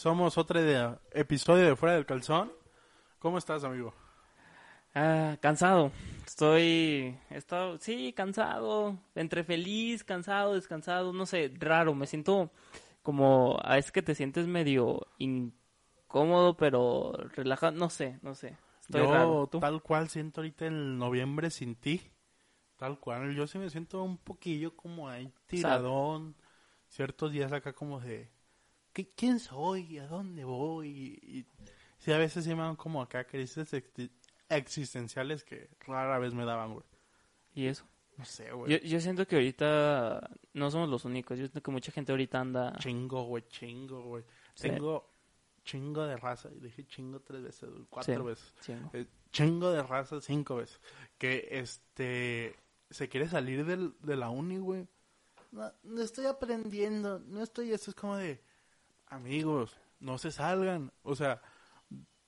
Somos otro de- episodio de Fuera del Calzón. ¿Cómo estás, amigo? Ah, cansado. Estoy, estado, sí, cansado, entre feliz, cansado, descansado, no sé, raro. Me siento como, a veces que te sientes medio incómodo, pero relajado, no sé, no sé. Estoy yo raro. ¿Tú? tal cual siento ahorita el noviembre sin ti. Tal cual, yo sí me siento un poquillo como ahí tiradón. Ciertos días acá como de, ¿qué- ¿quién soy? ¿A dónde voy? Y, sí, a veces sí me dan como acá crisis exi- existenciales que rara vez me daban, güey. ¿Y eso? No sé, güey. Yo, yo siento que ahorita no somos los únicos. Yo siento que mucha gente ahorita anda. Chingo, güey, chingo, güey. Sí. Tengo chingo de raza. Y dije chingo tres veces, cuatro Sí. veces. chingo. Eh, chingo de raza cinco veces. Que este se quiere salir del, de la uni, güey. No, no estoy aprendiendo, no estoy. Esto es como de amigos, no se salgan. O sea,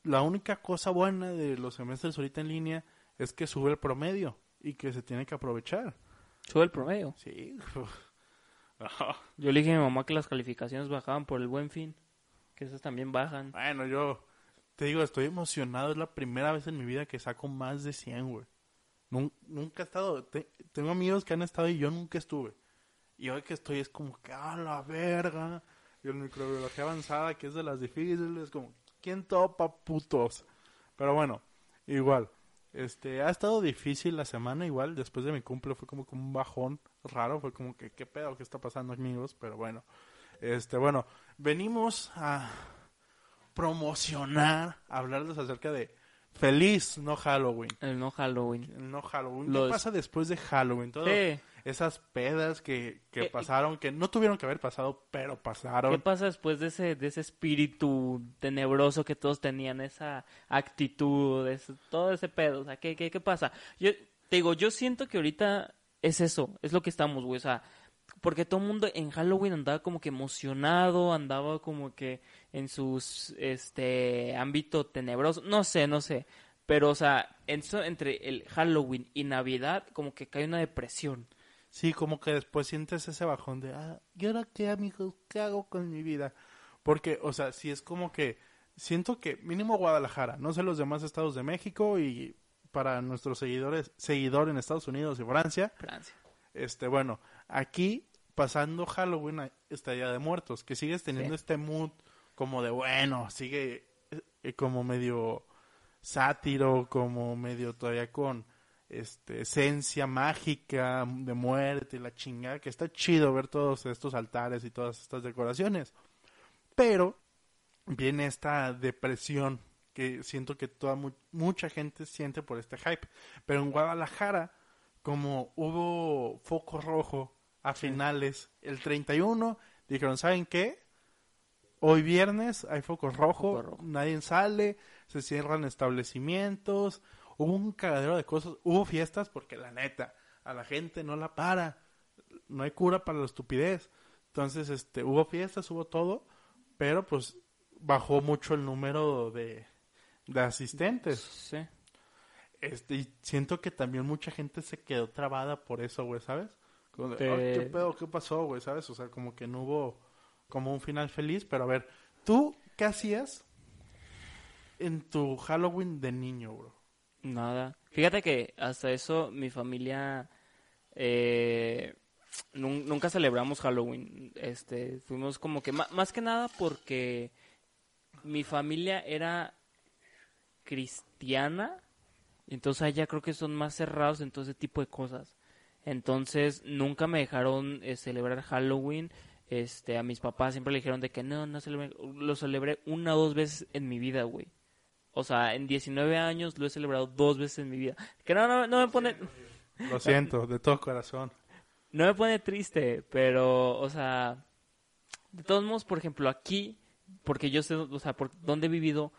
la única cosa buena de los semestres ahorita en línea es que sube el promedio y que se tiene que aprovechar. Sube el promedio. Sí. Yo le dije a mi mamá que las calificaciones bajaban por el buen fin. Que esas también bajan. Bueno, yo te digo, estoy emocionado. Es la primera vez en mi vida que saco más de 100, güey. Nun- nunca he estado. te- tengo amigos que han estado y yo nunca estuve. Y hoy que estoy es como que, a la verga. Y el microbiología avanzada, que es de las difíciles, como, ¿quién topa, putos? Pero bueno, igual. Este, ha estado difícil la semana, igual. Después de mi cumple fue como que un bajón raro. Fue como que, ¿qué pedo? ¿Qué está pasando, amigos? Pero bueno. Este, bueno, venimos a promocionar, hablarles acerca de feliz no Halloween. El no Halloween. El no Halloween. Los- ¿Qué pasa después de Halloween? Todo, Sí. Esas pedas que, que Eh, pasaron, que no tuvieron que haber pasado, pero pasaron. ¿Qué pasa después de ese, de ese espíritu tenebroso que todos tenían, esa actitud, ese- todo ese pedo? O sea, ¿qué, qué, qué pasa? Yo te digo, yo siento que ahorita es eso, es lo que estamos, güey. O sea, porque todo el mundo en Halloween andaba como que emocionado, andaba como que en sus, este, ámbito tenebroso, no sé, no sé. Pero, o sea, en eso, entre el Halloween y Navidad, como que cae una depresión. Sí, como que después sientes ese bajón de, ah, ¿y ahora qué, amigos? ¿Qué hago con mi vida? Porque, o sea, sí es como que siento que mínimo Guadalajara, no sé los demás estados de México y para nuestros seguidores, seguidor en Estados Unidos y Francia, Francia. este, bueno, aquí pasando Halloween está Día de Muertos, que sigues teniendo Sí. este mood como de, bueno, sigue eh, eh, como medio sátiro, como medio todavía con este esencia mágica de muerte y la chingada, que está chido ver todos estos altares y todas estas decoraciones. Pero viene esta depresión que siento que toda mu- mucha gente siente por este hype. Pero en Guadalajara, como hubo foco rojo a finales, el 31, dijeron, ¿saben qué? Hoy viernes hay foco rojo, Foco rojo. nadie sale, se cierran establecimientos, hubo un cagadero de cosas, hubo fiestas porque la neta, a la gente no la para, no hay cura para la estupidez. Entonces, este, hubo fiestas, hubo todo, pero pues bajó mucho el número de, de asistentes. Sí. Este, y siento que también mucha gente se quedó trabada por eso, güey, ¿sabes? Como de, Te- "Ay, ¿qué pedo? ¿Qué pasó, güey? ¿Sabes? O sea, como que no hubo como un final feliz, pero a ver, ¿tú qué hacías en tu Halloween de niño, bro? Nada. Fíjate que hasta eso mi familia eh, nun- nunca celebramos Halloween. Este, fuimos como que más que nada porque mi familia era cristiana, entonces allá creo que son más cerrados en todo ese tipo de cosas. Entonces nunca me dejaron eh, celebrar Halloween. Este, a mis papás siempre le dijeron de que no, no celebré. Lo celebré una o dos veces en mi vida, güey. O sea, en 19 años lo he celebrado dos veces en mi vida. Que no, no, no me pone, Lo siento, de todo corazón. no me pone triste, pero, o sea, de todos modos, por ejemplo, aquí, porque yo sé, o sea, por donde he vivido,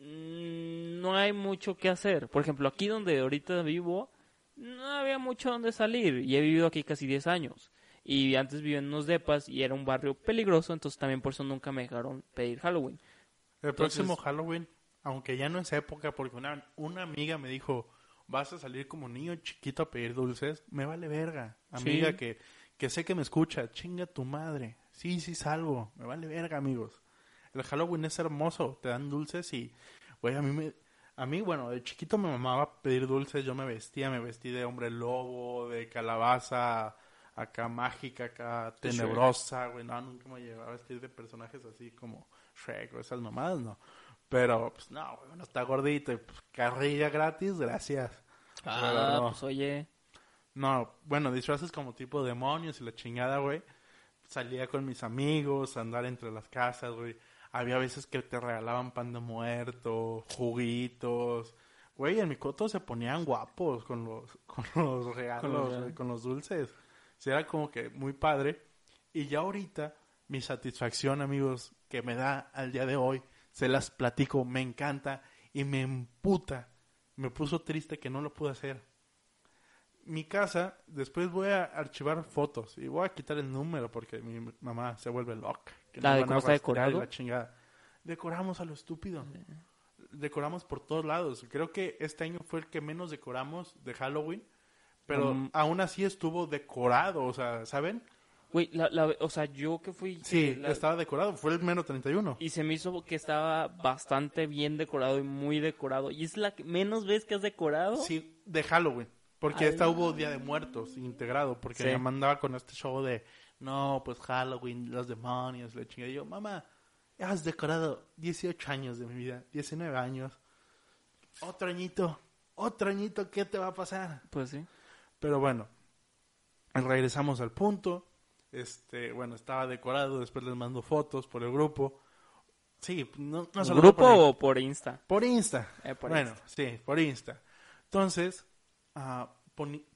mm, no hay mucho que hacer. Por ejemplo, aquí donde ahorita vivo, no había mucho donde salir. Y he vivido aquí casi 10 años. Y antes vivía en unos depas y era un barrio peligroso, entonces también por eso nunca me dejaron pedir Halloween. El Entonces- próximo Halloween, aunque ya no es época, porque una, una amiga me dijo, vas a salir como niño chiquito a pedir dulces, me vale verga. Amiga Sí. que, que sé que me escucha, chinga tu madre. Sí, sí salgo. Me vale verga, amigos. El Halloween es hermoso. Te dan dulces y, güey, a mí me... A mí, bueno, de chiquito me mamaba pedir dulces. Yo me vestía, me vestí de hombre lobo, de calabaza, acá mágica, acá tenebrosa, güey. No, nunca me llevaba a vestir de personajes así como Shrek o esas mamadas, no. Pero, pues, no, güey, uno está gordito y pues, carrilla gratis, gracias. Ah, Pero no. pues oye. No, bueno, disfraces como tipo demonios y la chingada, güey. Salía con mis amigos, andar entre las casas, güey. Había veces que te regalaban pan de muerto, juguitos. Güey, en mi coto se ponían guapos con los, con los regalos, Con los con los dulces. Sí, era como que muy padre. Y ya ahorita, mi satisfacción, amigos, que me da al día de hoy, se las platico, me encanta y me emputa. Me puso triste que no lo pude hacer mi casa, después voy a archivar fotos y voy a quitar el número porque mi mamá se vuelve loca. que ¿La nos de cómo está decorado? la chingada. Decoramos a lo estúpido. Decoramos por todos lados. Creo que este año fue el que menos decoramos de Halloween, pero Mm. aún así estuvo decorado, o sea, ¿saben? Güey, la, la- o sea, yo que fui... Sí, la- estaba decorado, fue el menos 31. Y se me hizo que estaba bastante bien decorado y muy decorado. ¿Y es la que menos vez que has decorado? Sí, de Halloween. Porque Ay, esta hubo Día de Muertos integrado. Porque Sí. mi mamá andaba con este show de, no, pues Halloween, los demonios, la chingada. Y yo, mamá, has decorado 18 años de mi vida, 19 años. Otro añito, otro añito, ¿qué te va a pasar? Pues sí. Pero bueno, regresamos al punto. Este, bueno, estaba decorado, después les mando fotos por el grupo. Sí, no, no a ¿Grupo o por Insta? Por Insta. Eh, por bueno, sí, por Insta. Entonces, ah,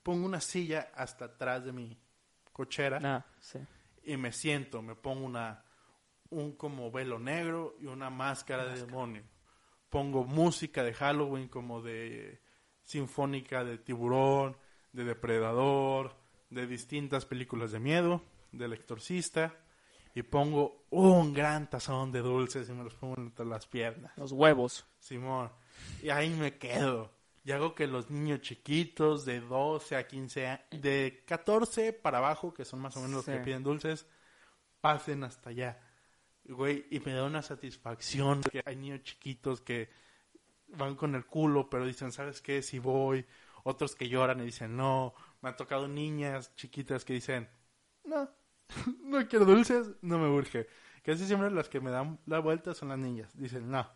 pongo una silla hasta atrás de mi cochera Ah, sí. y me siento, me pongo una un como velo negro y una máscara de demonio. Pongo música de Halloween como de sinfónica de tiburón, de depredador, de distintas películas de miedo, del exorcista y pongo un gran tazón de dulces y me los pongo entre las piernas. Los huevos. Simón. Y ahí me quedo. Y hago que los niños chiquitos de 12 a 15 años, de 14 para abajo, que son más o menos los Sí. que piden dulces, pasen hasta allá. Güey, y me da una satisfacción que hay niños chiquitos que van con el culo, pero dicen, ¿sabes qué? Si voy. Otros que lloran y dicen, no. Me han tocado niñas chiquitas que dicen, no, no quiero dulces, no me urge. Casi siempre las que me dan la vuelta son las niñas. Dicen, no.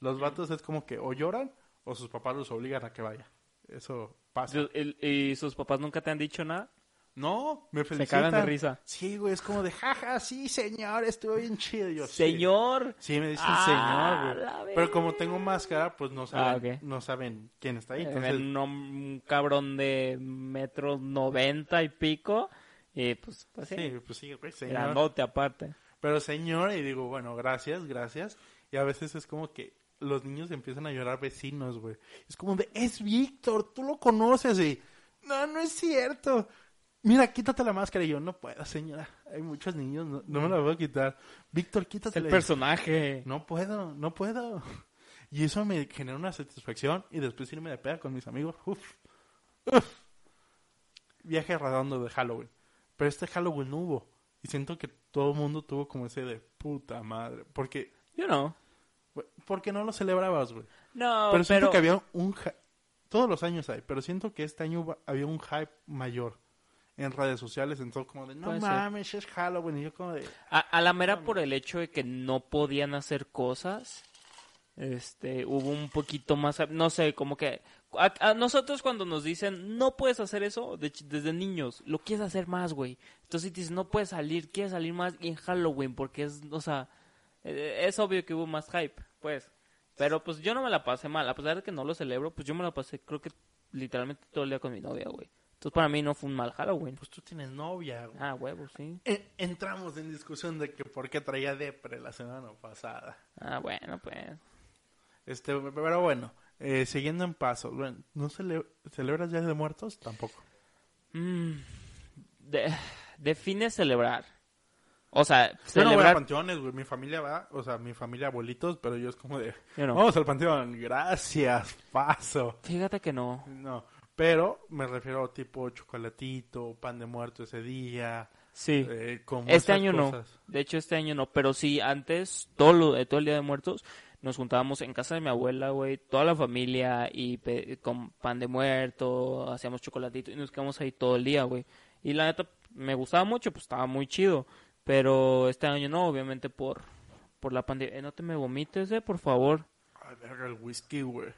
Los vatos es como que o lloran o sus papás los obligan a que vaya. Eso pasa. ¿Y sus papás nunca te han dicho nada? No, me Se felicitan. cagan de risa. Sí, güey, es como de, jaja, sí, señor, estuvo bien chido. Yo, sí. Señor. Sí, me dicen Ah, señor, güey. Pero como tengo máscara, pues no saben, Ah, ok. no saben quién está ahí. Eh, Entonces, un, cabrón de metros noventa y pico. Y pues, pues sí. sí, pues sí, güey, señor. Grandote aparte. Pero señor, y digo, bueno, gracias, gracias. Y a veces es como que los niños empiezan a llorar vecinos, güey. Es como de, es Víctor, tú lo conoces. Y, no, no es cierto. Mira, quítate la máscara. Y yo, no puedo, señora. Hay muchos niños, no, no me la voy a quitar. Víctor, quítate el personaje. No puedo, no puedo. Y eso me genera una satisfacción. Y después irme de peda con mis amigos. Uf. Uf. Viaje redondo de Halloween. Pero este Halloween no hubo. Y siento que todo el mundo tuvo como ese de puta madre. Porque, Yo no. güey, porque no lo celebrabas, güey. No, pero siento pero... que había un... Todos los años hay. Pero siento que este año había un hype mayor. En redes sociales, en todo como de, no Puede ser. mames, es Halloween. Y yo como de, A, a la mera por el hecho de que no podían hacer cosas, este, hubo un poquito más, no sé, como que a, a nosotros cuando nos dicen no puedes hacer eso de desde niños, lo quieres hacer más, güey. Entonces dices no puedes salir, quieres salir más en Halloween porque es, o sea, eh, es obvio que hubo más hype, pues. Pero pues yo no me la pasé mal, a pesar de que no lo celebro, pues yo me la pasé creo que literalmente todo el día con mi novia, güey. Entonces para mí no fue un mal Halloween. pues tú tienes novia, güey. Ah, huevo, sí. En- entramos en discusión de que por qué traía depre la semana pasada. Ah, bueno, pues. Este, pero bueno, eh, siguiendo en paso, ¿no cele- celebras Día de Muertos? Tampoco. Mm, de- define celebrar. O sea, Yo no voy a celebrar. panteones, güey, mi familia va, o sea, mi familia abuelitos, pero yo es como de, Yo no. vamos al panteón, gracias, paso. Fíjate que no. No, pero me refiero tipo chocolatito, pan de muerto ese día, Sí. eh, como Este año no. De hecho, este año no. Pero sí, antes, todo, lo, todo el Día de Muertos, nos juntábamos en casa de mi abuela, güey, toda la familia, y pe- con pan de muerto, hacíamos chocolatito, y nos quedamos ahí todo el día, güey. Y la neta, me gustaba mucho, pues estaba muy chido. Pero este año no, obviamente por, por la pandemia. Eh, no te me vomites, eh, por favor. Ay, verga, el whisky, güey.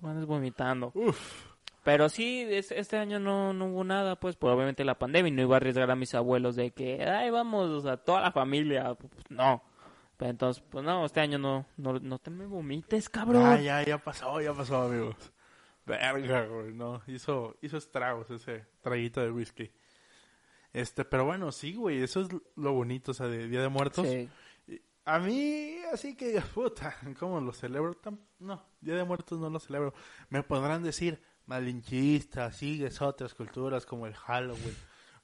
No andes vomitando. Uf. Pero sí, es- este año no, no hubo nada, pues, por obviamente la pandemia. Y no iba a arriesgar a mis abuelos de que, ay, vamos, o sea, toda la familia. Pues, no. Pero entonces, pues no, este año no, no, no te me vomites, cabrón. Ah, ya, ya pasó, ya pasó, amigos. Verga, güey, no. Hizo, hizo estragos ese traguito de whisky. Este, pero bueno, sí, güey, eso es lo bonito, o sea, de Día de Muertos. Sí. A mí, así que, puta, ¿cómo lo celebro? Tan- No, Día de Muertos no lo celebro. Me podrán decir malinchista, sigues otras culturas como el Halloween,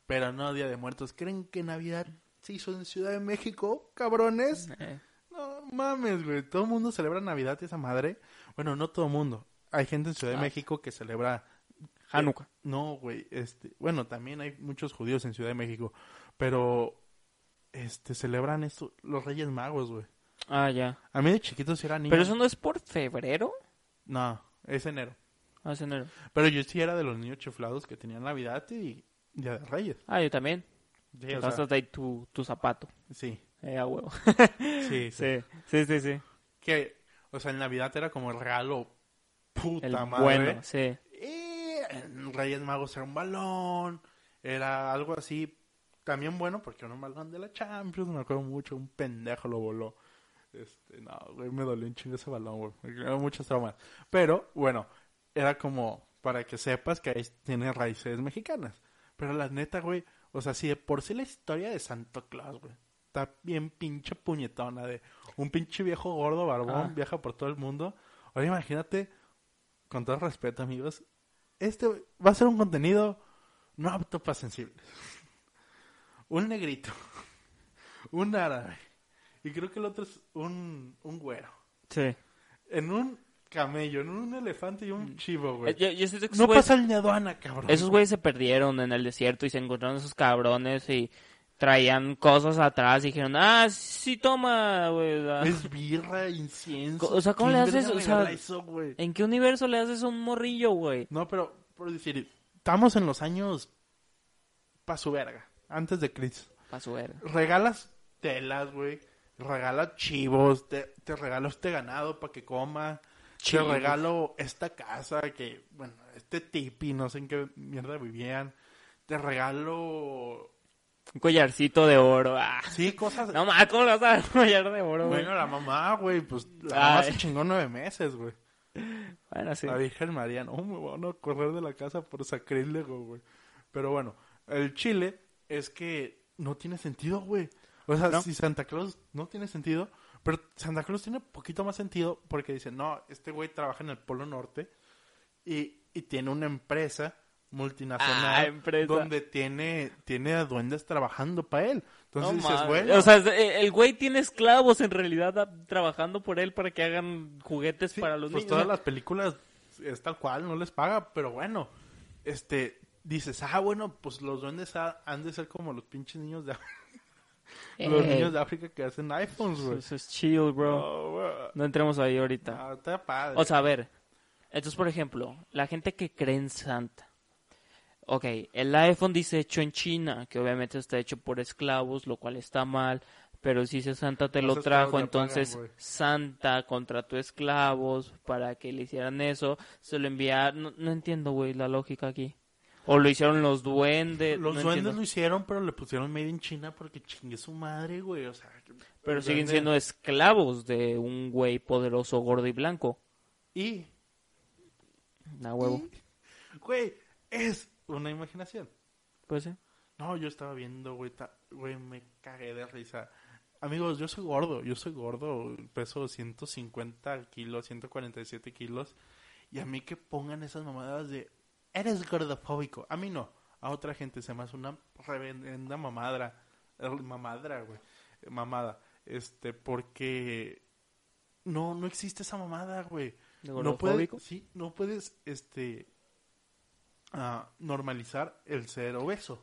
pero no Día de Muertos. ¿Creen que Navidad se hizo en Ciudad de México, cabrones? Eh, No mames, güey. Todo el mundo celebra Navidad y esa madre. Bueno, no todo el mundo. Hay gente en Ciudad de Ah. México que celebra. Hanukkah. No, güey. Este, bueno, también hay muchos judíos en Ciudad de México, pero este celebran esto los Reyes Magos, güey. Ah, ya. A mí de chiquito sí era niño. Pero eso no es por febrero. No, es enero. Ah, es enero. Pero yo sí era de los niños chiflados que tenían Navidad y Día de Reyes. Ah, yo también. Sí, Te o sea, gastas ahí tu, tu zapato. sí, Eh, a huevo. sí, sí. Sí, sí, sí. Que, o sea, en Navidad era como el regalo puta El madre. bueno, sí. Y en Reyes Magos era un balón, era algo así también bueno porque era un balón de la Champions, me acuerdo mucho, un pendejo lo voló. Este, no, güey, me dolió un chingo ese balón, güey, me creó muchos traumas. Pero, bueno, era como para que sepas que ahí tiene raíces mexicanas. Pero la neta, güey, o sea, si de por sí la historia de Santo Claus, güey, está bien pinche puñetona de un pinche viejo gordo barbón, Ah. viaja por todo el mundo. Ahora imagínate con todo respeto, amigos, este va a ser un contenido no apto para sensibles. un negrito, un árabe, y creo que el otro es un, un güero. Sí. En un camello, en un elefante y un chivo, güey. Eh, yo- yo que No güeyes- pasa ni aduana, cabrón. Esos güeyes se perdieron en el desierto y se encontraron esos cabrones y traían cosas atrás y dijeron, ah, sí, toma, güey. ah". Es birra, incienso. O sea, ¿cómo ¿Quién le haces? O sea, eso? ¿En qué universo le haces un morrillo, güey? No, pero, por decir, estamos en los años pa' su verga, antes de Cristo. Pa' su verga. regalas telas, güey. Regalas chivos, te, te regalo este ganado para que coma. Te regalo esta casa que, bueno, este tipi, no sé en qué mierda vivían. Te regalo, Un collarcito de oro. Ah. sí, cosas. No mames, ¿cómo le vas a dar un collar de oro, güey? bueno, la mamá, güey, pues la mamá se chingó nueve meses, güey. Bueno, sí. La Virgen María, no me van a correr de la casa por sacrílego, güey. Pero bueno, el chile es que no tiene sentido, güey. O sea, ¿No? si Santa Claus no tiene sentido, pero Santa Claus tiene poquito más sentido porque dice, no, este güey trabaja en el Polo Norte y, y tiene una empresa multinacional Ah, empresa. donde tiene, tiene a duendes trabajando para él. Entonces No dices, bueno, O sea, el güey tiene esclavos en realidad ah, trabajando por él para que hagan juguetes Sí, para los pues niños. todas las películas es tal cual, no les paga, pero bueno, este, dices, ah, bueno, pues los duendes ha- han de ser como los pinches niños de, los Eh, niños de África que hacen iPhones, güey. Eso es chill, bro. No, entremos ahí ahorita. Ah, está padre. O sea, a ver. Entonces, por ejemplo, la gente que cree en Santa. Ok, el iPhone dice hecho en China, que obviamente está hecho por esclavos, lo cual está mal. Pero si ese Santa te Los lo trajo, pagan, entonces güey. Santa contrató esclavos para que le hicieran eso. Se lo enviaron. No, no entiendo, güey, la lógica aquí. O lo hicieron los duendes. los no duendes entiendo. lo hicieron, pero le pusieron Made in China porque chingue su madre, güey. O sea, Pero siguen siendo esclavos de un güey poderoso, gordo y blanco. Y, A huevo. y, güey, es una imaginación. Pues sí. No, yo estaba viendo, güey, ta- güey, me cagué de risa. Amigos, yo soy gordo, yo soy gordo, peso 150 kilos, 147 kilos. Y a mí que pongan esas mamadas de, eres gordofóbico. A mí no, a otra gente se me hace una reverenda mamadra. eh, Mamadra, güey. Mamada. Este, porque no, no existe esa mamada, güey. ¿De No puedes, sí, no puedes, este, ah, normalizar el ser obeso.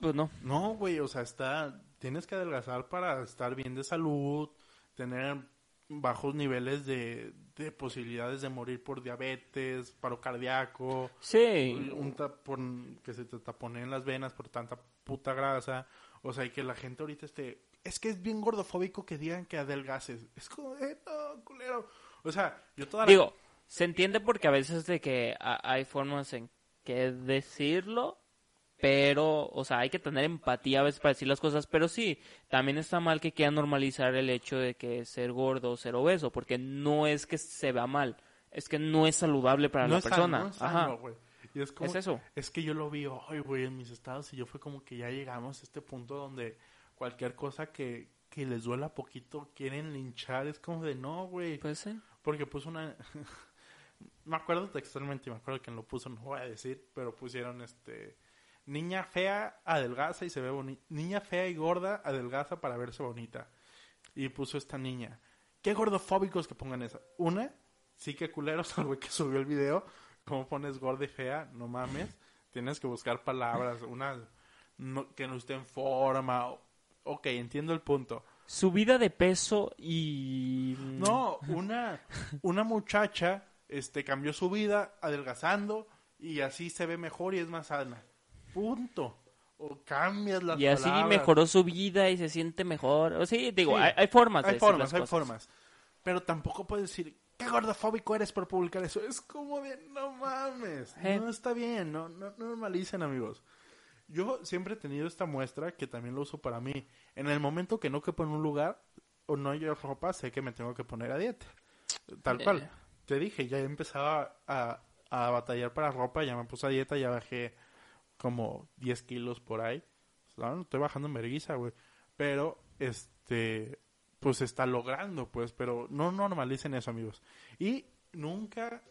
Pues no. No, güey, o sea, está, tienes que adelgazar para estar bien de salud, tener bajos niveles de, de posibilidades de morir por diabetes, paro cardíaco, Sí. un tapón que se te tapone en las venas por tanta puta grasa, o sea, y que la gente ahorita esté, es que es bien gordofóbico que digan que adelgaces, es como, eh, no, culero, o sea, yo toda la... Digo, se entiende porque a veces de que ha- hay formas en que decirlo, pero, o sea, hay que tener empatía a veces para decir las cosas, pero sí, también está mal que quieran normalizar el hecho de que ser gordo o ser obeso, porque no es que se vea mal, es que no es saludable para no la es persona. sano, no es Ajá. Y es como, Es eso. Es que yo lo vi hoy, güey, en mis estados y yo fue como que ya llegamos a este punto donde cualquier cosa que, que les duela poquito quieren linchar. Es como de no, güey. Pues sí. Porque puso una... me acuerdo textualmente me acuerdo quién lo puso, no voy a decir, pero pusieron este... Niña fea adelgaza y se ve bonita. Niña fea y gorda adelgaza para verse bonita. Y puso esta niña. Qué gordofóbicos que pongan esa. Una, sí que culeros al güey que subió el video. ¿Cómo pones gorda y fea? No mames. Tienes que buscar palabras. Una no- que no esté en forma. Ok, entiendo el punto. Subida de peso y... No, una, una muchacha este, cambió su vida adelgazando y así se ve mejor y es más sana. Punto. O cambias las Y así palabras. mejoró su vida y se siente mejor. O sí, digo, Sí, hay, hay formas de Hay decir formas, las hay cosas. formas. Pero tampoco puedes decir, qué gordofóbico eres por publicar eso. Es como de, no mames. Eh. No está bien, no, no, no normalicen, amigos. Yo siempre he tenido esta muestra que también lo uso para mí. En el momento que no quepo en un lugar o no hay ropa, sé que me tengo que poner a dieta. Tal cual. Eh. Te dije, ya empezaba a, a batallar para ropa, ya me puse a dieta, ya bajé como 10 kilos por ahí. No, estoy bajando en vergüenza, güey. Pero, este, pues está logrando, pues, pero no normalicen eso, amigos. Y nunca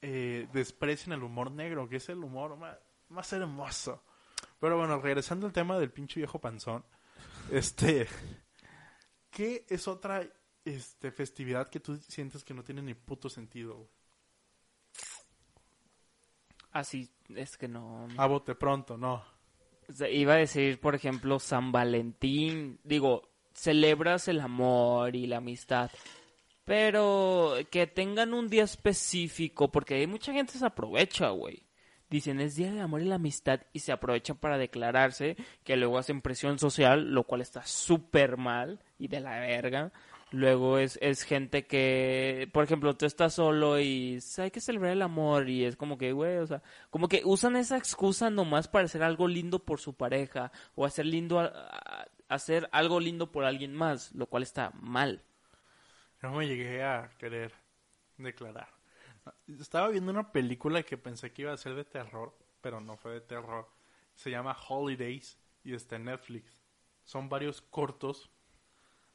eh, desprecien el humor negro, que es el humor más, más hermoso. Pero bueno, regresando al tema del pinche viejo panzón, este, ¿qué es otra este, festividad que tú sientes que no tiene ni puto sentido? güey? Así es que no. A bote pronto, no. Iba a decir, por ejemplo, San Valentín. Digo, celebras el amor y la amistad. Pero que tengan un día específico, porque hay mucha gente se aprovecha, güey. Dicen, es Día del Amor y la Amistad, y se aprovechan para declararse, que luego hacen presión social, lo cual está súper mal y de la verga. Luego es, es gente que, por ejemplo, tú estás solo y hay que celebrar el amor y es como que, güey, o sea, como que usan esa excusa nomás para hacer algo lindo por su pareja o hacer lindo hacer algo lindo por alguien más, lo cual está mal. No me llegué a querer declarar. Estaba viendo una película que pensé que iba a ser de terror, pero no fue de terror. Se llama Holidays y está en Netflix. Son varios cortos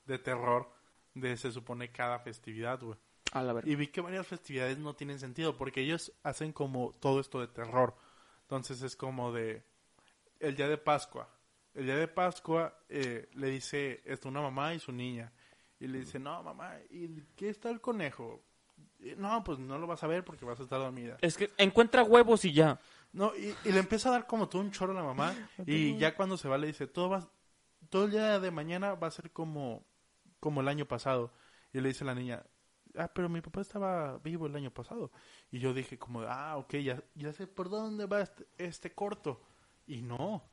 de terror de se supone cada festividad, güey. A la verga. Y vi que varias festividades no tienen sentido porque ellos hacen como todo esto de terror. Entonces es como de el día de Pascua. El día de Pascua eh, le dice esto una mamá y su niña. Y le dice, no, mamá, ¿y qué está el conejo? "Y, No, pues no lo vas a ver porque vas a estar dormida. Es que encuentra huevos y ya. No, y, y le empieza a dar como todo un choro a la mamá. y ya cuando se va le dice, todo va, todo el día de mañana va a ser como, como el año pasado. Y le dice la niña, ah, pero mi papá estaba vivo el año pasado. Y yo dije como, ah, ok, ya, ya sé por dónde va este, este corto. Y no.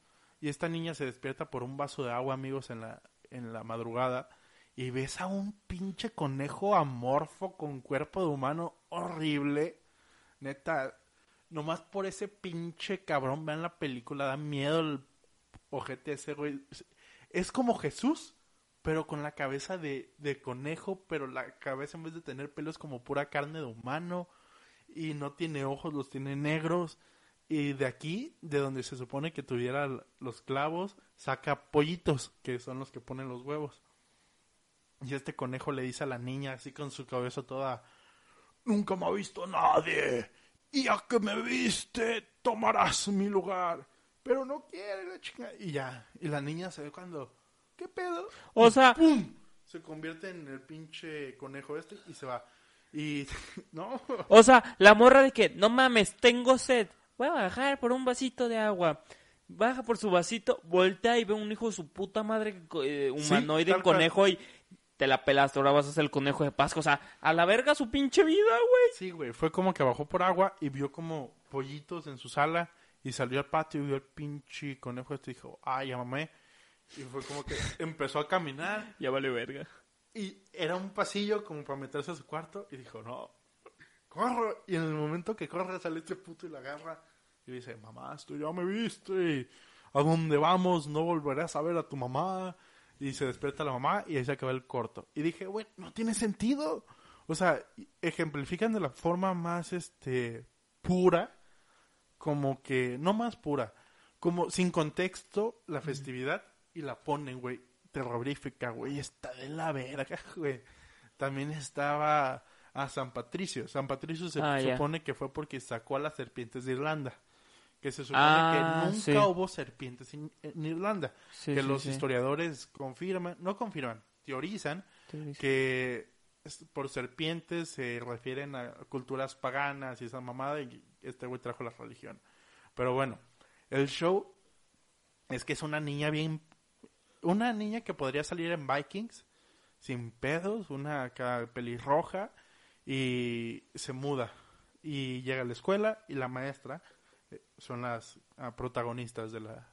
Y esta niña se despierta por un vaso de agua, amigos, en la, en la madrugada. Y ves a un pinche conejo amorfo con cuerpo de humano horrible. Neta, nomás por ese pinche cabrón, vean la película, da miedo el ojete ese, güey. Es como Jesús, pero con la cabeza de, de conejo, pero la cabeza en vez de tener pelos como pura carne de humano. Y no tiene ojos, los tiene negros. Y de aquí, de donde se supone que tuviera los clavos, saca pollitos, que son los que ponen los huevos. Y este conejo le dice a la niña, así con su cabeza toda, Nunca me ha visto nadie. Y ya que me viste, tomarás mi lugar. Pero no quiere la chica. Y ya. Y la niña se ve cuando. ¿Qué pedo? O sea- ¡Pum! Se convierte en el pinche conejo este y se va. Y. No. O sea, la morra de que, no mames, tengo sed. Voy a bajar por un vasito de agua. baja por su vasito, voltea y ve un hijo de su puta madre eh, humanoide conejo y te la pelaste, ahora vas a ser el conejo de Pascua. O sea, a la verga su pinche vida, güey. Sí, güey, fue como que bajó por agua y vio como pollitos en su sala y salió al patio y vio el pinche conejo este y dijo, ay, ya mamé. Y fue como que empezó a caminar Ya vale verga. y era un pasillo como para meterse a su cuarto y dijo, no, corro. Y en el momento que corre sale este puto y la agarra y dice, mamá, tú ya me viste. ¿A dónde vamos? No volverás a ver a tu mamá. Y se despierta la mamá y ahí se acaba el corto. Y dije, güey, no tiene sentido. O sea, ejemplifican de la forma más, este, pura, como que, no más pura, como sin contexto la festividad y la ponen, güey, terrorífica, güey, está de la verga, güey. También estaba a San Patricio. San Patricio se Ah, supone que fue porque sacó a las serpientes de Irlanda. Que se supone Ah, que nunca sí. hubo serpientes en, en Irlanda. Sí, que sí, los historiadores confirman, no confirman, teorizan sí. que por serpientes se refieren a culturas paganas y esa mamada y este güey trajo la religión. Pero bueno, el show es que es una niña bien una niña que podría salir en Vikings sin pedos, una acá pelirroja y se muda y llega a la escuela y la maestra eh, son las ah, protagonistas de la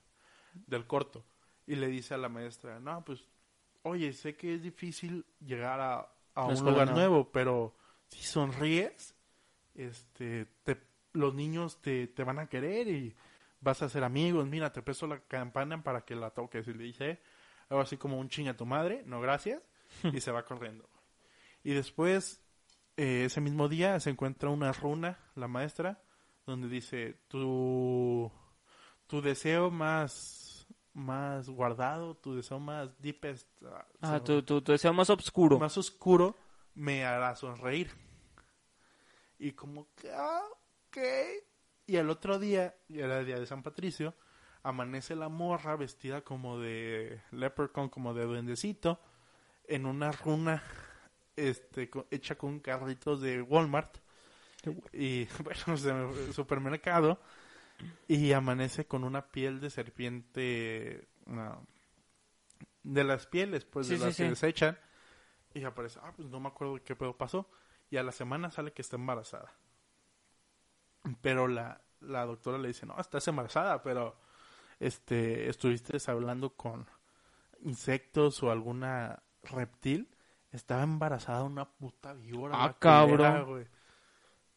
del corto y le dice a la maestra, "No, pues oye, sé que es difícil llegar a, a un lugar no. nuevo, pero si sonríes, este, te- los niños te, te van a querer y vas a hacer amigos. Mira, te presto la campana para que la toques. Y le dice algo así como un ching a tu madre, no gracias, y se va corriendo. Y después, eh, ese mismo día, se encuentra una runa, la maestra, donde dice, tu, tu deseo más, más guardado, tu deseo más deepest, ah, Ah, tu, tu, tu deseo más oscuro. más oscuro me hará sonreír. Y como que, ah, ok. Y el otro día, y era el día de San Patricio, amanece la morra vestida como de leprechaun, como de duendecito, en una runa este, hecha con carritos de Walmart. Y, bueno, supermercado. Y amanece con una piel de serpiente. no, de las pieles, pues, de Sí, las sí, que sí. desechan. Y aparece, ah, pues no me acuerdo qué pedo pasó. Y a la semana sale que está embarazada. Pero la, la doctora le dice, no, estás embarazada, pero este estuviste hablando con insectos o alguna reptil. Estaba embarazada una puta víbora. Ah, culera, cabrón.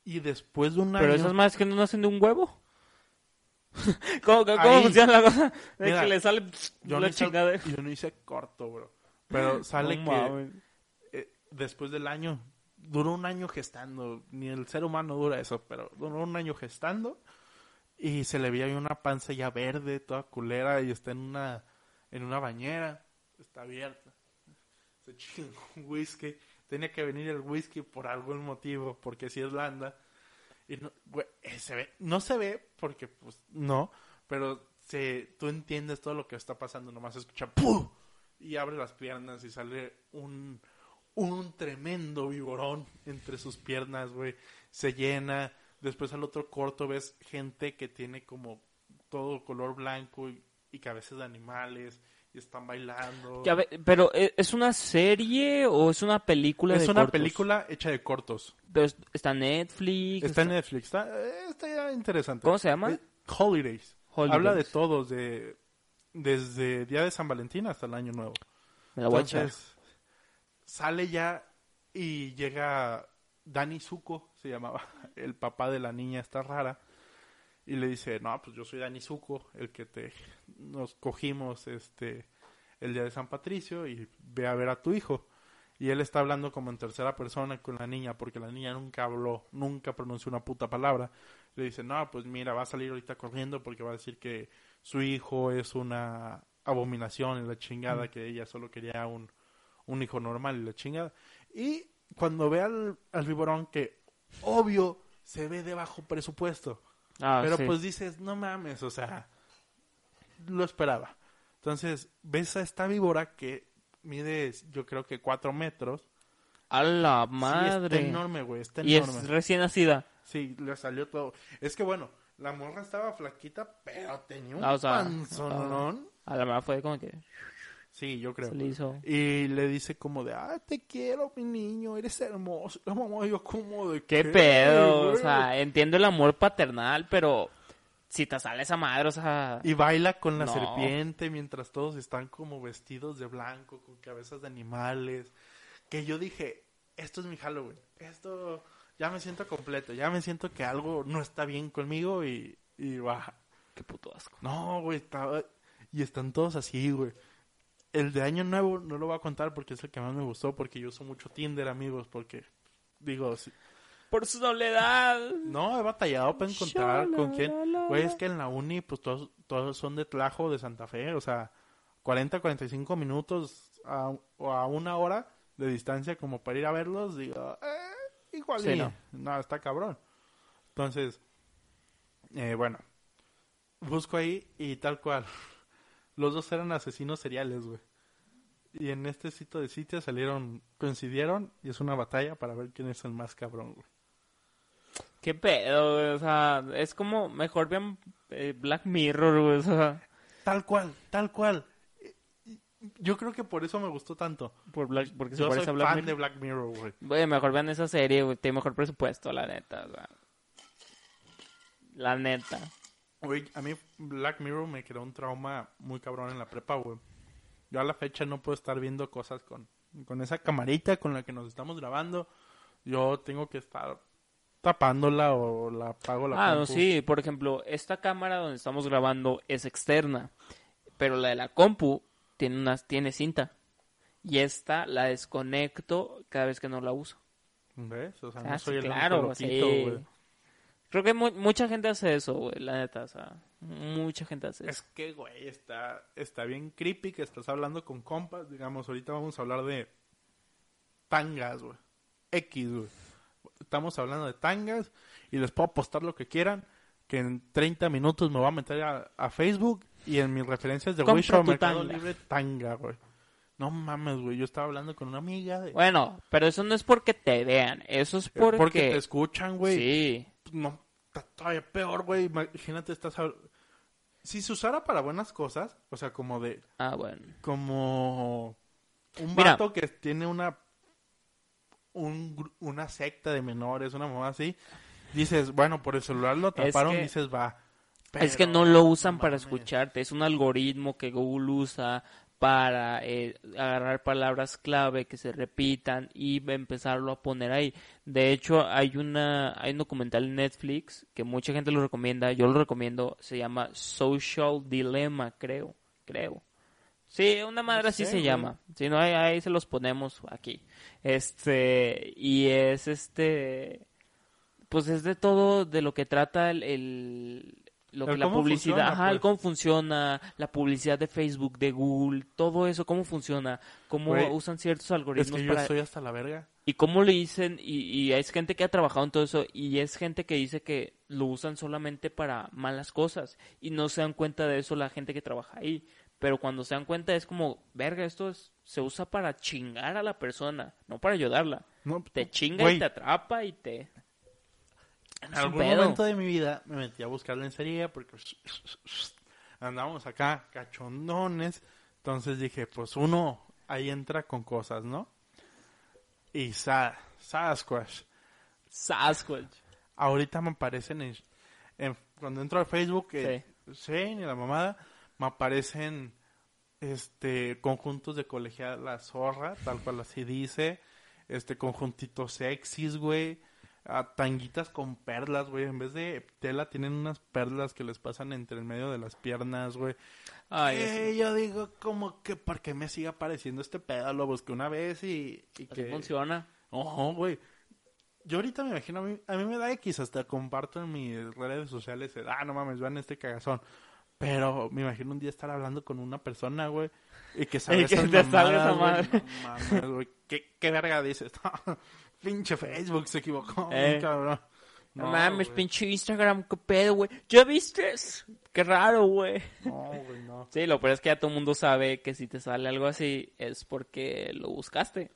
Y después de un Pero año... esas madres que no nacen de un huevo. ¿Cómo, cómo funciona la cosa? De Mira, que le sale yo, no la hice, chingada. yo no hice corto, bro. Pero sale No que eh, después del año, duró un año gestando, ni el ser humano dura eso, pero duró un año gestando y se le veía una panza ya verde, toda culera y está en una, en una bañera, está abierta. Se chingó un whisky, tenía que venir el whisky por algún motivo, porque si es Landa. Y no, güey, eh, se ve, no se ve porque pues no, pero se, tú entiendes todo lo que está pasando, nomás escucha ¡pum! y abre las piernas y sale un, un tremendo vigorón entre sus piernas, güey. Se llena. Después al otro corto ves gente que tiene como todo color blanco y, y cabezas de animales y están bailando. Ya pero ¿e- ¿es una serie o es una película es de una cortos? película hecha de cortos. Pero es- está Netflix. Está en Netflix. Está, eh, está interesante. ¿Cómo se llama? Eh, Holidays. Holidays. Habla de todos, de desde Día de San Valentín hasta el Año Nuevo. Me la voy a echar. Entonces, sale ya y llega Dani Zuko, se llamaba, el papá de la niña esta rara, y le dice, no, pues yo soy Dani Zuko, el que te nos cogimos este el día de San Patricio y ve a ver a tu hijo. Y él está hablando como en tercera persona con la niña, porque la niña nunca habló, nunca pronunció una puta palabra. Le dice, no, pues mira, va a salir ahorita corriendo porque va a decir que su hijo es una abominación en la chingada, que ella solo quería un, un hijo normal y la chingada. Y cuando ve al, al viborón que, obvio, se ve de bajo presupuesto. Ah, pero sí. pues dices, no mames, o sea, lo esperaba. Entonces, ves a esta víbora que mide, yo creo que cuatro metros. A la Sí, madre. está enorme, güey, está y enorme. es recién nacida. Sí, le salió todo. Es que bueno, La morra estaba flaquita, pero tenía un Ah, o sea, panzonón. A la verdad fue como que Sí, yo creo. se le hizo. Y le dice como de, ah, te quiero, mi niño, eres hermoso. La mamá, yo como de, ¿Qué pedo? O güey?" sea, entiendo el amor paternal, pero si te sale esa madre, o sea... Y baila con la No. serpiente mientras todos están como vestidos de blanco, con cabezas de animales. Que yo dije, esto es mi Halloween. Esto ya me siento completo. Ya me siento que algo no está bien conmigo y, y baja. Qué puto asco. No, güey, estaba... Y están todos así, güey. El de Año Nuevo no lo voy a contar porque es el que más me gustó, porque yo uso mucho Tinder, amigos, porque... Digo, sí- Por su soledad. no, he batallado para encontrar con quién. Güey, es que en la uni, pues todos, todos son de Tlajo, de Santa Fe, o sea, 40, 45 minutos a, o a una hora de distancia como para ir a verlos, digo, eh, igual Sí, no. no, está cabrón. Entonces, eh, bueno, busco ahí y tal cual. Los dos eran asesinos seriales, güey. Y en este sitio de sitio salieron, coincidieron y es una batalla para ver quién es el más cabrón, güey. Qué pedo, güey. O sea, es como mejor vean eh, Black Mirror, güey. O sea, Tal cual, tal cual. Yo creo que por eso me gustó tanto. por Black, porque se Yo soy parece a Black fan Mirror. de Black Mirror, güey. Güey, mejor vean esa serie, güey. Tiene mejor presupuesto, la neta. o sea. La neta. Güey, a mí Black Mirror me creó un trauma muy cabrón en la prepa, güey. Yo a la fecha no puedo estar viendo cosas con, con esa camarita con la que nos estamos grabando. Yo tengo que estar tapándola o la apago la Ah, compu. sí. Por ejemplo, esta cámara donde estamos grabando es externa. Pero la de la compu tiene, unas, tiene cinta. Y esta la desconecto cada vez que no la uso. ¿Ves? O sea, Ah, no sí, soy el claro, loquito, sí. Creo que mu- mucha gente hace eso, güey, la neta, o sea, mucha gente hace Es eso. que, güey, está, está bien creepy que estás hablando con compas. Digamos, ahorita vamos a hablar de tangas, güey. X, güey. Estamos hablando de tangas y les puedo apostar lo que quieran. Que en 30 minutos me voy a meter a, a Facebook y en mis referencias de Wish o Mercado tanga. Libre, tanga, güey. No mames, güey. Yo estaba hablando con una amiga de... Bueno, pero eso no es porque te vean, eso es porque... porque te escuchan, güey. Sí, no, está todavía peor, güey. Imagínate, estás... Si se usara para buenas cosas, o sea, como de... ah, bueno. como un Mira. vato que tiene una un una secta de menores, una mamá así, dices, bueno, por el celular lo Es taparon, que- dices, va. es que no lo usan para escucharte, es un algoritmo que Google usa para eh, agarrar palabras clave que se repitan y empezarlo a poner ahí. De hecho, hay una hay un documental en Netflix que mucha gente lo recomienda, yo lo recomiendo, se llama Social Dilemma, creo, creo. Sí, una madre así sé, se güey. llama. Si no, ahí, ahí se los ponemos aquí. Este, y es este, pues es de todo de lo que trata el, el- lo que la publicidad, funciona, ajá, pues. cómo funciona, la publicidad de Facebook, de Google, todo eso, cómo funciona, cómo usan ciertos Es algoritmos que yo para estoy hasta la verga. y cómo le dicen, y, y es gente que ha trabajado en todo eso, y es gente que dice que lo usan solamente para malas cosas, y no se dan cuenta de eso la gente que trabaja ahí. Pero cuando se dan cuenta es como, verga, esto es, se usa para chingar a la persona, no para ayudarla. No, Te chinga güey, y te atrapa y te... en algún pedo. momento de mi vida me metí a buscar lencería porque andábamos acá cachondones. Entonces dije, pues uno ahí entra con cosas, ¿no? Y sa Sasquatch. Sasquatch. ahorita me aparecen en, en- cuando entro a Facebook eh, sí. ni la mamada me aparecen este conjuntos de colegial la zorra tal cual así dice este conjuntitos sexys güey ah, tanguitas con perlas güey en vez de tela tienen unas perlas que les pasan entre el medio de las piernas güey Ay, Eh, yo digo como que por qué me sigue apareciendo este pedo lo busqué una vez y, y que funciona. Ojo, güey. Yo ahorita me imagino, a mí, a mí me da X, hasta comparto en mis redes sociales, el, ah, no mames, vean este cagazón. Pero me imagino un día estar hablando con una persona, güey, y que Y que te mamadas, güey. madre. No mames, güey. ¿Qué, ¿Qué verga dices? Pinche Facebook se equivocó, Eh. cabrón. No, mames, pinche Instagram, qué pedo, güey. ¿Ya viste? Qué raro, güey. No, güey, no. Sí, lo peor es que ya todo el mundo sabe que si te sale algo así es porque lo buscaste.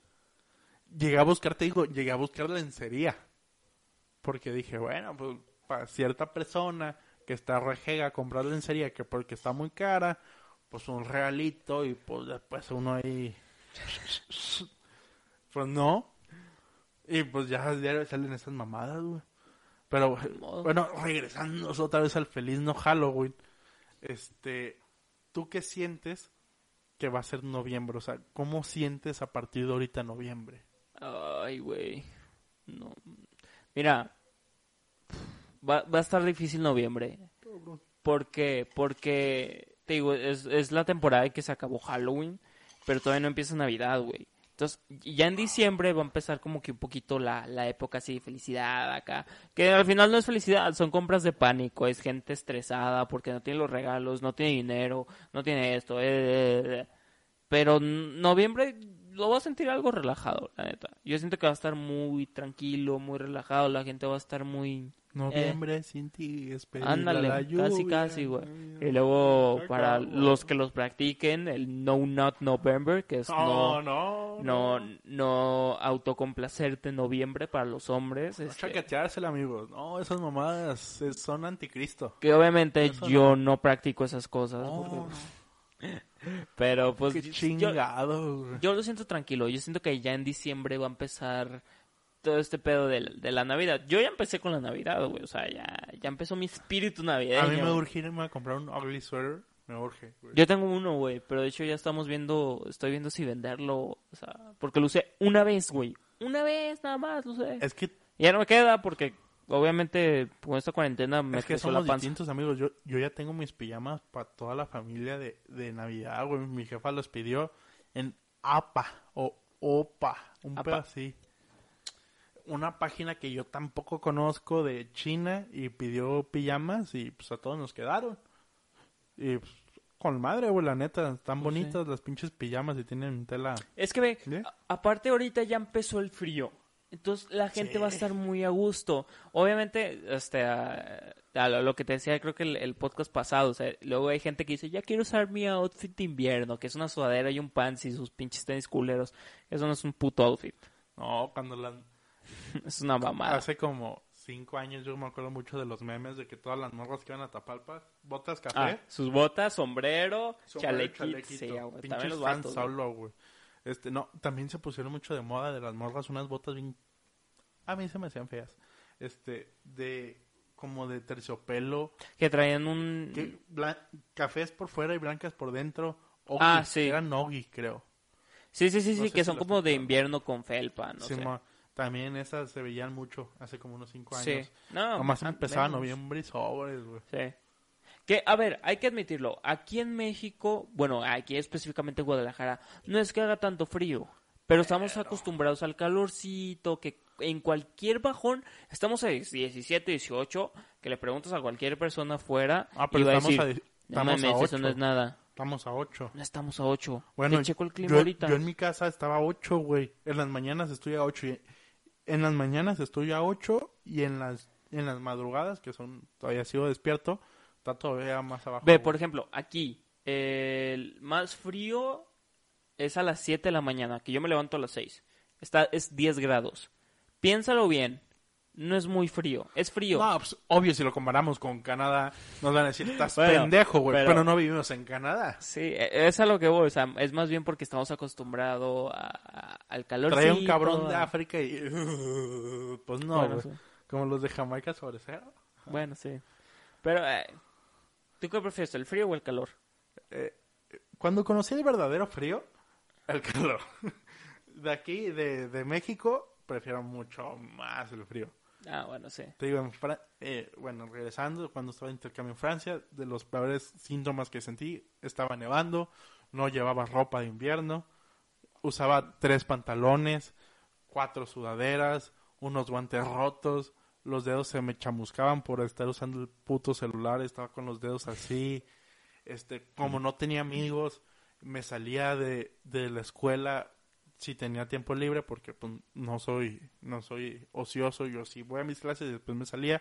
Llegué a buscar, te digo, llegué a buscar lencería. Porque dije, bueno, pues para cierta persona que está rejega comprar lencería que porque está muy cara, pues un realito y pues después uno ahí pues no. Y pues ya diario salen esas mamadas, güey. Pero bueno, regresando otra vez al feliz no Halloween. Este, ¿tú qué sientes que va a ser noviembre? O sea, ¿cómo sientes a partir de ahorita noviembre? Ay, güey. No. Mira, va, va a estar difícil noviembre. ¿Por qué? Porque, te digo, es, es la temporada en que se acabó Halloween, pero todavía no empieza Navidad, güey. Entonces, ya en diciembre va a empezar como que un poquito la, la época así de felicidad acá. Que al final no es felicidad, son compras de pánico, es gente estresada porque no tiene los regalos, no tiene dinero, no tiene esto. eh, eh, eh. Pero n- noviembre lo va a sentir algo relajado, la neta. Yo siento que va a estar muy tranquilo, muy relajado, la gente va a estar muy... Noviembre sin ti, es Ándale, la casi lluvia. casi, güey. Y luego para los que los practiquen, el No Not November, que es No, no, no, no, no autocomplacerte en noviembre para los hombres. No este, chaqueteársela, amigos. No, esas mamadas eh, son anticristo. que obviamente Eso yo no. practico esas cosas. No, porque- Pero pues qué yo, chingado, güey. yo lo siento tranquilo. Yo siento que ya en diciembre va a empezar todo este pedo de, de la Navidad. Yo ya empecé con la Navidad, güey. O sea, ya, ya empezó mi espíritu navideño. A mí me urge irme a comprar un ugly sweater. Me urge, güey. Yo tengo uno, güey, pero de hecho ya estamos viendo, estoy viendo si venderlo, o sea, porque lo usé una vez, güey. Una vez nada más lo usé. Es que, Ya no me queda porque obviamente con esta cuarentena me es que creció la somos panza. distintos, amigos. Yo, yo ya tengo mis pijamas para toda la familia de, de Navidad, güey. Mi jefa los pidió en APA o OPA. Un pedo así. Una página que yo tampoco conozco de China y pidió pijamas y pues a todos nos quedaron. Y pues, con madre, güey, la neta. Están Pues sí. bonitas las pinches pijamas y tienen tela. Es que ve, aparte ahorita ya empezó el frío. Entonces la gente Sí. va a estar muy a gusto. Obviamente, este, a- a lo, lo que te decía, creo que el, el podcast pasado, o sea, luego hay gente que dice, ya quiero usar mi outfit de invierno, que es una sudadera y un pants y sus pinches tenis culeros. Eso no es un puto outfit. No, cuando las Es una mamada. Hace como cinco años yo me acuerdo mucho de los memes de que todas las morras que iban a Tapalpa, botas café, Ah, sus botas, sombrero, sombrero, chalequito. Sí, güey, pinches también los Fran vatos. güey. Solo, güey. Este, no, también se pusieron mucho de moda de las morras unas botas bien a mí se me hacían feas. Este, de como de terciopelo, Que traían un... que blan- cafés por fuera y blancas por dentro. Ogi, Ah, sí. Eran Nogi, creo. Sí, sí, sí, no sí, que son como de invierno con felpa, no Sí, sé. También esas se veían mucho hace como unos cinco Sí. años. No, Nomás empezaba menos. noviembre y sobres, güey. Sí. Que, a ver, hay que admitirlo. Aquí en México, bueno, aquí específicamente en Guadalajara, no es que haga tanto frío. Pero estamos acostumbrados al calorcito, que en cualquier bajón, estamos a 17, 18, que le preguntas a cualquier persona afuera Ah, pero y va a estamos decir, a, no estamos a mames, eso 8. no es nada. Estamos a 8. No estamos a 8. Bueno, checo el clima yo, ahorita. yo en mi casa estaba a 8, güey. En las mañanas estoy a 8. Y en las mañanas estoy a 8 y en las, en las madrugadas, que son todavía sigo despierto, está todavía más abajo. Ve, por ejemplo, aquí, el más frío es a las 7 de la mañana, que yo me levanto a las 6. Está, es 10 grados. Piénsalo bien, no es muy frío, es frío. No, pues, obvio, si lo comparamos con Canadá, nos van a decir, estás Bueno, pendejo, güey. pero- Pero... no vivimos en Canadá. Sí, e- es a lo que voy, o sea, es más bien porque estamos acostumbrados al calor. Trae un cabrón de África y... Pues no, bueno, güey. sí. Como los de Jamaica sobre cero. Bueno, sí. Pero, eh, ¿tú qué prefieres, el frío o el calor? Cuando conocí el verdadero frío, el calor. De aquí, de, de México, prefiero mucho más el frío. Ah, bueno, sí. Te digo, en Fra- eh, bueno, regresando, cuando estaba de intercambio en Francia, de los peores síntomas que sentí, estaba nevando, no llevaba ropa de invierno, usaba tres pantalones, cuatro sudaderas, unos guantes rotos, los dedos se me chamuscaban por estar usando el puto celular, estaba con los dedos así, este, como no tenía amigos, me salía de, de la escuela si tenía tiempo libre porque pues, no soy no soy ocioso yo sí voy a mis clases y después me salía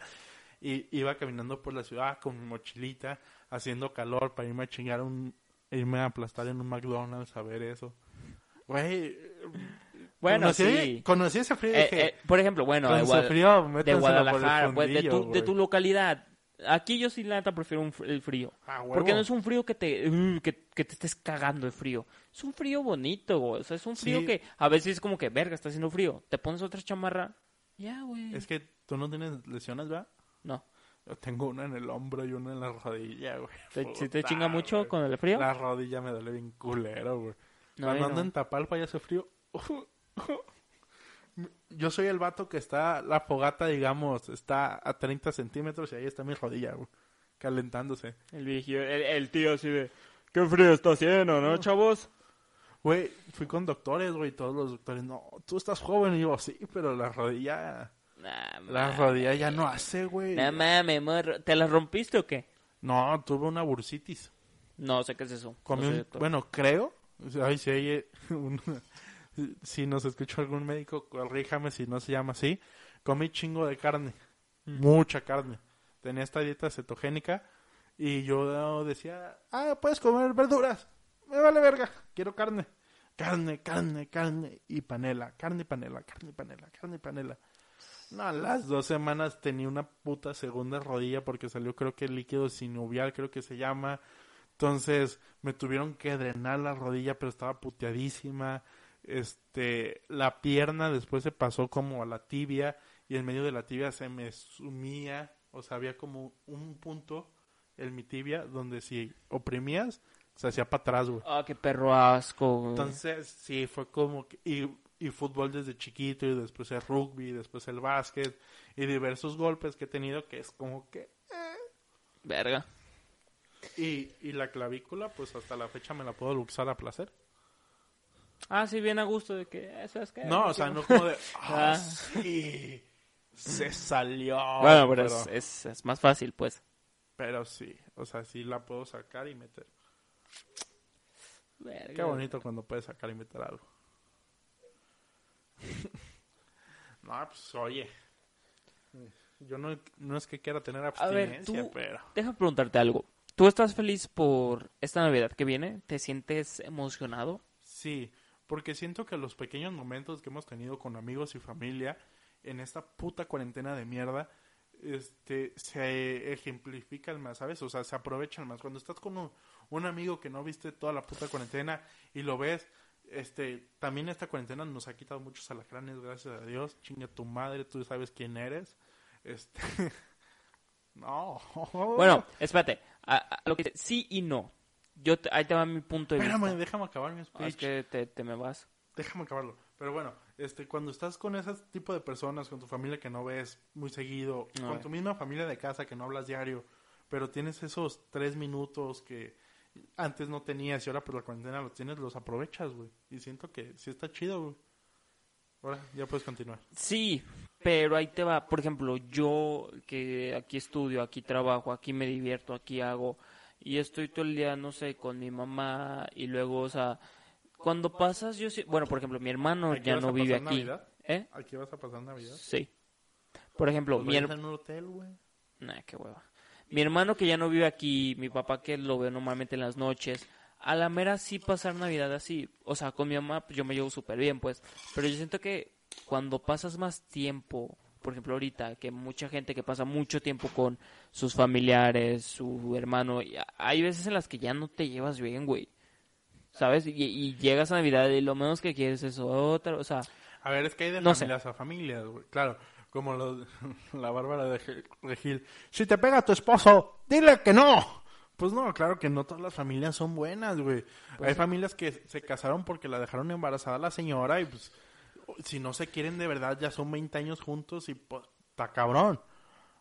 y iba caminando por la ciudad con mi mochilita haciendo calor para irme a chingar un irme a aplastar en un McDonald's a ver eso güey Bueno, conocí, sí. conocí ese frío Eh, dije eh, por ejemplo, bueno, de, frío Guadalajara, pues, de, tu, de tu localidad, Aquí yo sí, la neta, prefiero un el frío. Ah. Porque no es un frío que te, uh, que, que te estés cagando de frío. Es un frío bonito, güey. O sea, es un frío Sí. que a veces es como que, verga, está haciendo frío. Te pones otra chamarra. Ya, güey. Es que tú no tienes lesiones, ¿verdad? No. Yo tengo una en el hombro y una en la rodilla, güey. ¿Te, si te chinga mucho güey. con el frío? La rodilla me duele bien culero, güey. No, Cuando ando no. en Tapalpa y hace frío. Yo soy el vato que está, la fogata, digamos, está a 30 centímetros y ahí está mi rodilla, güey. Calentándose. El el, el tío así de, qué frío está haciendo, ¿no, chavos? Güey, fui con doctores, güey, todos los doctores, no, tú estás joven. Y yo, sí, pero la rodilla, Nah, la mames. rodilla ya no hace, güey. No mames, morro. ¿Te la rompiste o qué? No, tuve una bursitis. No sé qué es eso. Comí No un- bueno, creo. o sea, Ay, si oye un- si nos escucha algún médico, corríjame si no se llama así. Comí chingo de carne. Mucha carne. Tenía esta dieta cetogénica. Y yo decía, ah, puedes comer verduras. Me vale verga. Quiero carne. Carne, carne, carne y panela. Carne y panela, carne y panela, carne y panela. No, a las dos semanas tenía una puta segunda rodilla porque salió creo que líquido sinovial, creo que se llama. Entonces me tuvieron que drenar la rodilla, pero estaba puteadísima. Este, la pierna después se pasó como a la tibia y en medio de la tibia se me sumía, o sea, había como un punto en mi tibia donde si oprimías se hacía para atrás, güey. Ah, qué perro asco, güey. Entonces, sí, fue como que, y, y fútbol desde chiquito y después el rugby, y después el básquet y diversos golpes que he tenido que es como que Verga. y, y la clavícula pues hasta la fecha me la puedo luxar a placer. Ah, sí, bien a gusto de que, eso es que... No, o sea, no como de ah, Ah. sí, se salió. Bueno, pero, pero, es, es, es más fácil, pues. pero sí, o sea, sí la puedo sacar y meter. Verga. Qué bonito cuando puedes sacar y meter algo. no, pues oye. Yo no, no es que quiera tener A abstinencia, ver, tú, pero... déjame preguntarte algo. ¿Tú estás feliz por esta Navidad que viene? ¿Te sientes emocionado? Sí, porque siento que los pequeños momentos que hemos tenido con amigos y familia en esta puta cuarentena de mierda, este, se ejemplifican más, ¿sabes? O sea, se aprovechan más. Cuando estás con un, un amigo que no viste toda la puta cuarentena y lo ves, este, también esta cuarentena nos ha quitado muchos alacranes, gracias a Dios. Chinga tu madre, tú sabes quién eres. Este, no. Bueno, espérate. A, a lo que sí y no. Yo te- ahí te va mi punto de espérame, vista. déjame acabar mi Ah, speech. es que te, te me vas. déjame acabarlo. Pero bueno, este, cuando estás con ese tipo de personas, con tu familia que no ves muy seguido, No, con eh. tu misma familia de casa que no hablas diario, pero tienes esos tres minutos que antes no tenías y ahora por la cuarentena los tienes, los aprovechas, güey. Y siento que sí está chido, güey. Ahora, ya puedes continuar. Sí, pero ahí te va. Por ejemplo, yo que aquí estudio, aquí trabajo, aquí me divierto, aquí hago. Y estoy todo el día, no sé, con mi mamá. Y luego, o sea, cuando pasas, yo sí. Bueno, por ejemplo, mi hermano ¿Aquí ya no vive aquí. Navidad? ¿Eh? ¿Aquí vas a pasar Navidad? Sí. Por ejemplo, Pues mi hermano. en un hotel, güey. Nah, qué hueva. Mi hermano que ya no vive aquí, mi papá que lo veo normalmente en las noches, a la mera sí pasar Navidad así. O sea, con mi mamá pues, yo me llevo súper bien, pues. Pero yo siento que cuando pasas más tiempo, por ejemplo ahorita, que mucha gente que pasa mucho tiempo con sus familiares, su hermano, hay veces en las que ya no te llevas bien, güey. ¿Sabes? Y, y llegas a Navidad y lo menos que quieres es otra, o sea, A ver, es que hay de No sé. familias a familias, güey. Claro, como lo- la Bárbara de Gil- de Gil. Si te pega tu esposo, dile que no. Pues no, claro que no todas las familias son buenas, güey. Pues hay familias que se casaron porque la dejaron embarazada la señora y pues si no se quieren de verdad ya son 20 años juntos y pues está cabrón.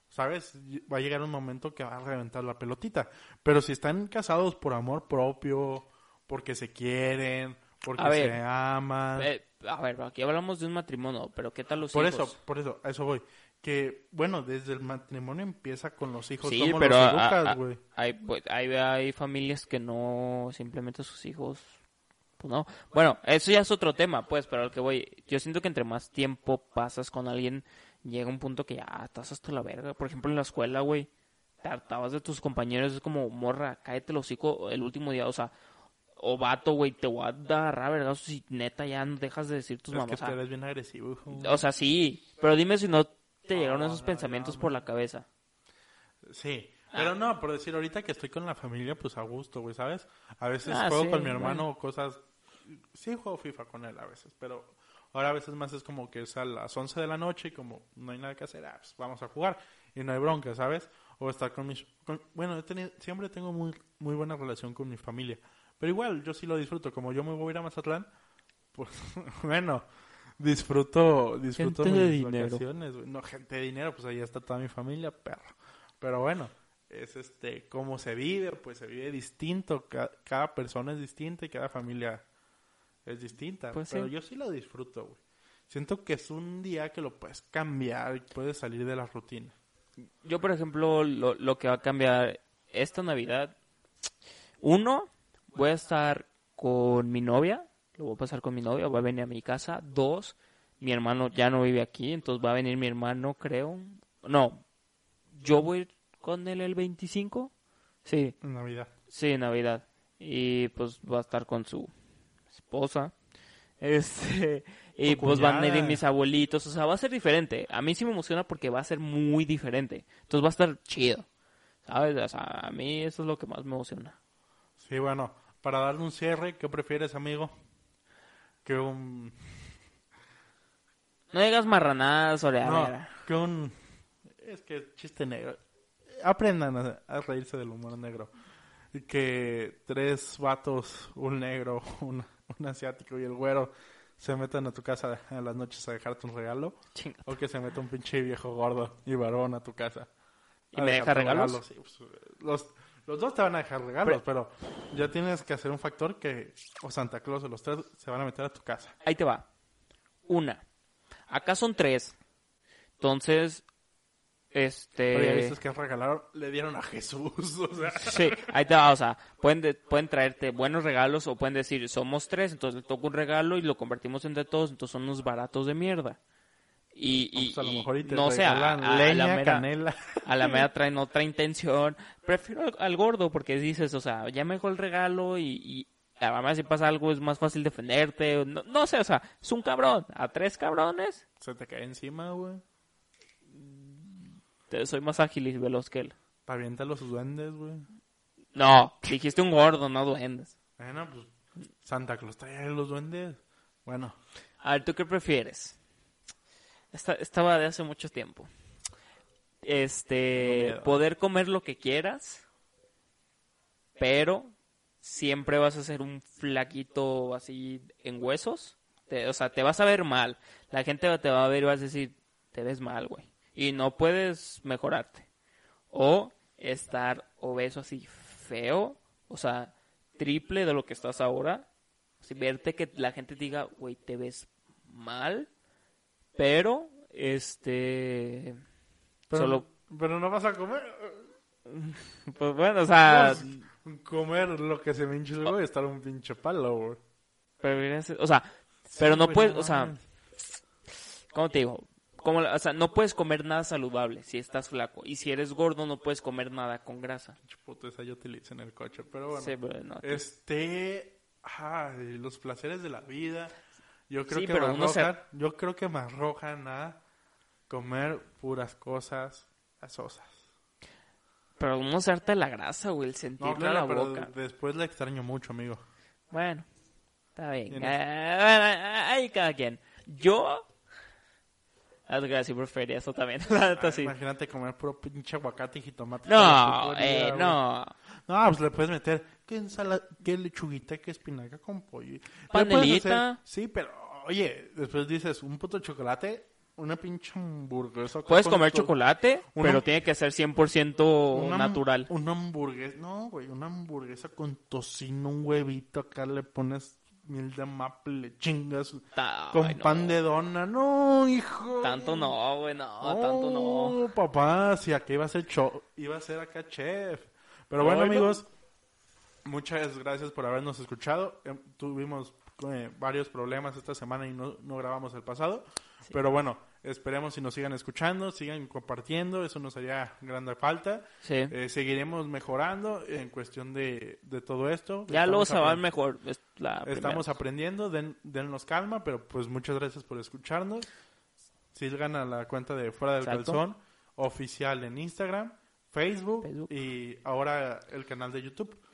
¿Sabes? Va a llegar un momento que va a reventar la pelotita. Pero si están casados por amor propio, porque se quieren, porque A ver, se aman. eh, a ver, aquí hablamos de un matrimonio, pero ¿qué tal los Por hijos? eso, por eso, a eso voy. Que, bueno, desde el matrimonio empieza con los hijos. Sí, ¿Cómo pero los educas, a- hay, pues, hay, hay familias que no simplemente sus hijos, no. Bueno, eso ya es otro tema, pues, pero al que voy, yo siento que entre más tiempo pasas con alguien, llega un punto que ya estás hasta la verga. Por ejemplo, en la escuela, güey, te hartabas de tus compañeros, es como, morra, cállate el hocico el último día, o sea, o vato, güey, te voy a agarrar, ¿verdad? Si neta ya no dejas de decir tus Es que mamás. tú eres bien agresivo, hijo. O sea, sí, pero dime si no te llegaron No, esos no, pensamientos no, por la cabeza. Sí, pero no, por decir ahorita que estoy con la familia, pues a gusto, güey, ¿sabes? A veces Ah, juego sí, con mi hermano cosas... Sí juego FIFA con él a veces, pero ahora a veces más es como que es a las 11 de la noche y como no hay nada que hacer, ah, pues vamos a jugar y no hay bronca, ¿sabes? O estar con mis... con- bueno, he tenido, siempre tengo muy, muy buena relación con mi familia, pero igual yo sí lo disfruto, como yo me voy a ir a Mazatlán, pues bueno, disfruto, disfruto Gente de mis vacaciones, güey. No, gente de dinero, pues ahí está toda mi familia, perro. Pero bueno, es este, cómo se vive, pues se vive distinto, ca- cada, persona es distinta y cada familia es distinta. Pues pero sí. yo sí lo disfruto, güey. Siento que es un día que lo puedes cambiar y puedes salir de la rutina. Yo, por ejemplo, lo, lo que va a cambiar esta Navidad, uno, voy a estar con mi novia, lo voy a pasar con mi novia, va a venir a mi casa. Dos, mi hermano ya no vive aquí, entonces va a venir mi hermano, creo. No, yo voy con él el 25. Sí, En Navidad. sí, en Navidad. Y pues va a estar con su esposa. Este, y pues van a ir mis abuelitos, o sea, va a ser diferente. A mí sí me emociona porque va a ser muy diferente. Entonces va a estar chido. ¿Sabes? O sea, a mí eso es lo que más me emociona. Sí, bueno, para darle un cierre, ¿qué prefieres, amigo? Que un... No digas marranadas, No, Oreana. que un... Es que chiste negro. Aprendan a, a reírse del humor negro. Y Que tres vatos, un negro, un, un asiático y el güero se metan a tu casa a las noches a dejarte un regalo. O que se meta un pinche viejo gordo y varón a tu casa. ¿Y me deja regalos? sí, pues, los, los dos te van a dejar regalos, pero, ya tienes que hacer un factor que o Santa Claus o los tres se van a meter a tu casa. Ahí te va. Una. Acá son tres. Entonces, este... Ya viste que regalaron, le dieron a Jesús, o sea... Sí, ahí te va, o sea, pueden, de- pueden traerte buenos regalos o pueden decir, somos tres, entonces le toca un regalo y lo convertimos entre todos, entonces son unos baratos de mierda. Y, y, Pues a lo mejor y no sé, a, a- a leña, la mera, canela. a la mera traen otra intención. Prefiero al, al gordo porque dices, o sea, ya me dejó el regalo y, y además si pasa algo es más fácil defenderte. No, no sé, o sea, es un cabrón. A tres cabrones, Se te cae encima, güey. Soy más ágil y veloz que él. Pavienta los duendes, güey. No, dijiste un gordo, no duendes. Bueno, pues Santa Claus trae los duendes. Bueno, A ver, ¿tú qué prefieres? Esta, estaba de hace mucho tiempo. Este, poder comer lo que quieras, pero siempre vas a ser un flaquito así en huesos. Te- o sea, te vas a ver mal. La gente te va a ver y vas a decir, te ves mal, güey. Y no puedes mejorarte. O estar obeso así feo, o sea, triple de lo que estás ahora. Así, verte que la gente diga, güey, te ves mal, pero este pero, solo pero no vas a comer. pues bueno, o sea, Pues, comer lo que se me hinche el huevo y estar un pinche palo, güey. prefieres- o sea, pero no puedes, o sea. ¿cómo te digo? Como, o sea, no puedes comer nada saludable si estás flaco y si eres gordo no puedes comer nada con grasa. Puto, esa yo en el coche, pero bueno. Sí, pero no. Este, ay, los placeres de la vida. Yo creo Sí, que pero se- arrojan, yo creo que me arrojan a comer puras cosas gasosas. Pero uno se harta de la grasa, güey, el sentirlo No, claro, en la pero boca. después la extraño mucho, amigo. Bueno, está bien. Ahí cada quien. Yo, ah, sí prefería eso también. La neta, sí. Imagínate comer puro pinche aguacate y jitomate. No, eh, güey. no. No, pues le puedes meter que ensalada, que lechuguita, que espinaca con pollo. Panelita. Sí, pero oye, después dices un puto chocolate, una pinche hamburguesa. Puedes comer chocolate, Una- pero tiene que ser 100% una- natural. Una hamburguesa, no, güey, una hamburguesa con tocino, un huevito, acá le pones miel de maple, le chingas Ta- con ay, no. pan de dona. No, hijo. Tanto no, güey, no, tanto no. Papá, si acá iba a ser cho- iba a ser acá chef. Pero bueno, amigos, muchas gracias por habernos escuchado. Eh, tuvimos eh, varios problemas esta semana y no, no grabamos el pasado. Pero bueno, esperemos si nos sigan escuchando, sigan compartiendo, eso nos haría grande falta. Sí. Eh, seguiremos mejorando en cuestión de, de todo esto. ya Estamos se va mejor. Es la primera. Estamos aprendiendo, den, dennos calma, pero pues muchas gracias por escucharnos. Sigan a la cuenta de Fuera del Exacto. Calzón oficial en Instagram, Facebook, Facebook. y ahora el canal de YouTube.